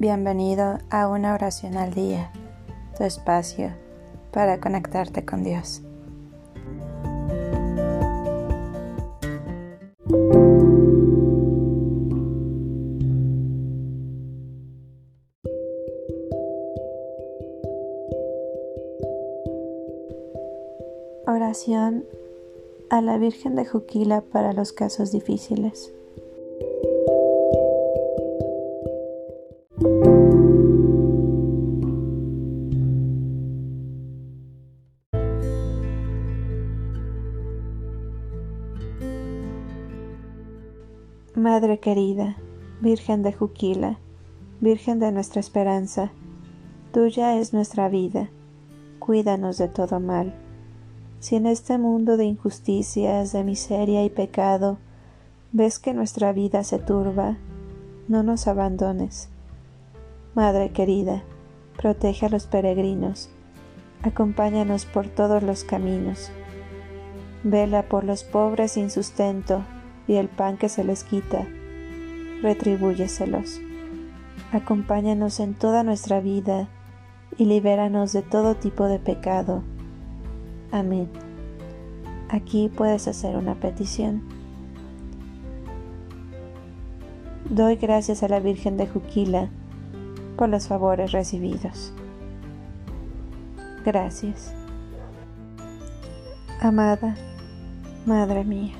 Bienvenido a una oración al día, tu espacio para conectarte con Dios. Oración a la Virgen de Juquila para los casos difíciles. Madre querida, Virgen de Juquila, Virgen de nuestra esperanza, tuya es nuestra vida, cuídanos de todo mal. Si en este mundo de injusticias, de miseria y pecado, ves que nuestra vida se turba, no nos abandones. Madre querida, protege a los peregrinos, acompáñanos por todos los caminos. Vela por los pobres sin sustento, y el pan que se les quita, retribúyeselos. Acompáñanos en toda nuestra vida y libéranos de todo tipo de pecado. Amén. Aquí puedes hacer una petición. Doy gracias a la Virgen de Juquila por los favores recibidos. Gracias. Amada Madre mía.